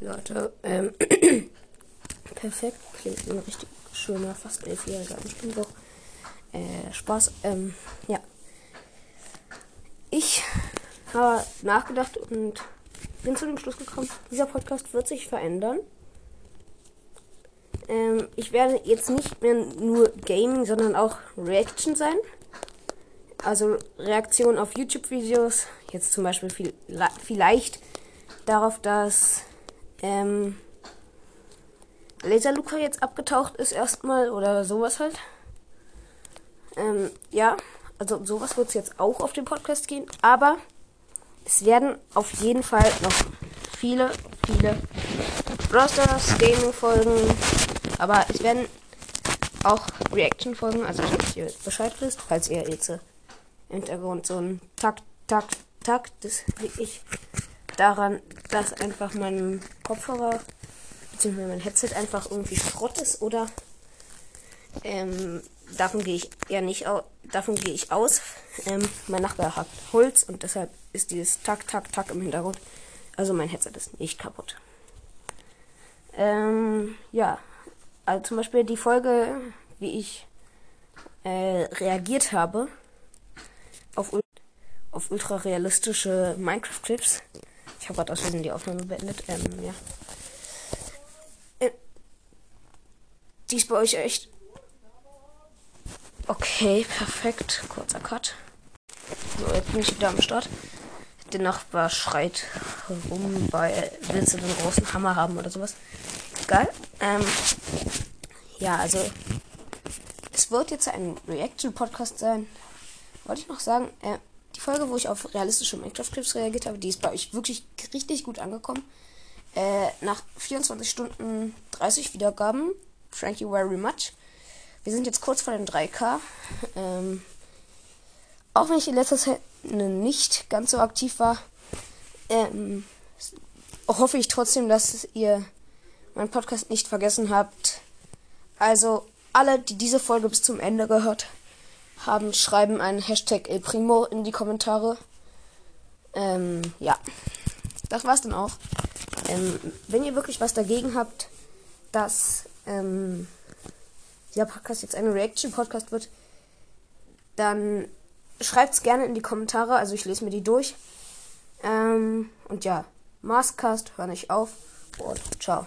Leute, ähm, perfekt. Klingt ein richtig schöner, fast elfjähriger Anspielbuch. Äh, Spaß. Ähm, ja. Ich habe nachgedacht und bin zu dem Schluss gekommen, dieser Podcast wird sich verändern. Ähm, ich werde jetzt nicht mehr nur Gaming, sondern auch Reaction sein. Also Reaktion auf YouTube-Videos. Jetzt zum Beispiel viel, vielleicht darauf, dass ähm, Laser Luca jetzt abgetaucht ist erstmal oder sowas halt. Ähm, ja, also sowas wird es jetzt auch auf dem Podcast gehen. Aber es werden auf jeden Fall noch viele, viele Rosters, Gaming-Folgen. Aber es werden auch Reaction-Folgen, also dass ihr Bescheid wisst, falls ihr jetzt im Hintergrund so ein Takt, Takt, Takt, das daran, dass einfach mein Kopfhörer bzw. mein Headset einfach irgendwie Schrott ist oder ähm, davon gehe ich eher nicht aus, davon gehe ich aus. Ähm, mein Nachbar hat Holz und deshalb ist dieses Tak, Tak, Tak im Hintergrund. Also mein Headset ist nicht kaputt. Ähm, ja, also zum Beispiel die Folge, wie ich äh, reagiert habe auf, auf ultra realistische Minecraft-Clips. Ich habe gerade aus Versehen die Aufnahme beendet. Ähm, ja. Äh, die ist bei euch echt. Okay, perfekt. Kurzer Cut. So, jetzt bin ich wieder am Start. Der Nachbar schreit rum, weil willst du einen großen Hammer haben oder sowas. Geil. Ähm, ja, also es wird jetzt ein Reaction-Podcast sein. Wollte ich noch sagen, äh, Folge, wo ich auf realistische Minecraft-Clips reagiert habe, die ist bei euch wirklich richtig gut angekommen. Äh, nach 24 Stunden 30 Wiedergaben. Thank you very much. Wir sind jetzt kurz vor den 3K. Ähm, auch wenn ich in letzter Zeit nicht ganz so aktiv war, ähm, hoffe ich trotzdem, dass ihr meinen Podcast nicht vergessen habt. Also alle, die diese Folge bis zum Ende gehört haben, schreiben einen Hashtag El Primo in die Kommentare. Ähm, ja. Das war's dann auch. Ähm, wenn ihr wirklich was dagegen habt, dass ähm, dieser Podcast jetzt ein Reaction-Podcast wird, dann schreibt's gerne in die Kommentare. Also ich lese mir die durch. Ähm, und ja, Maskcast, hör nicht auf und ciao.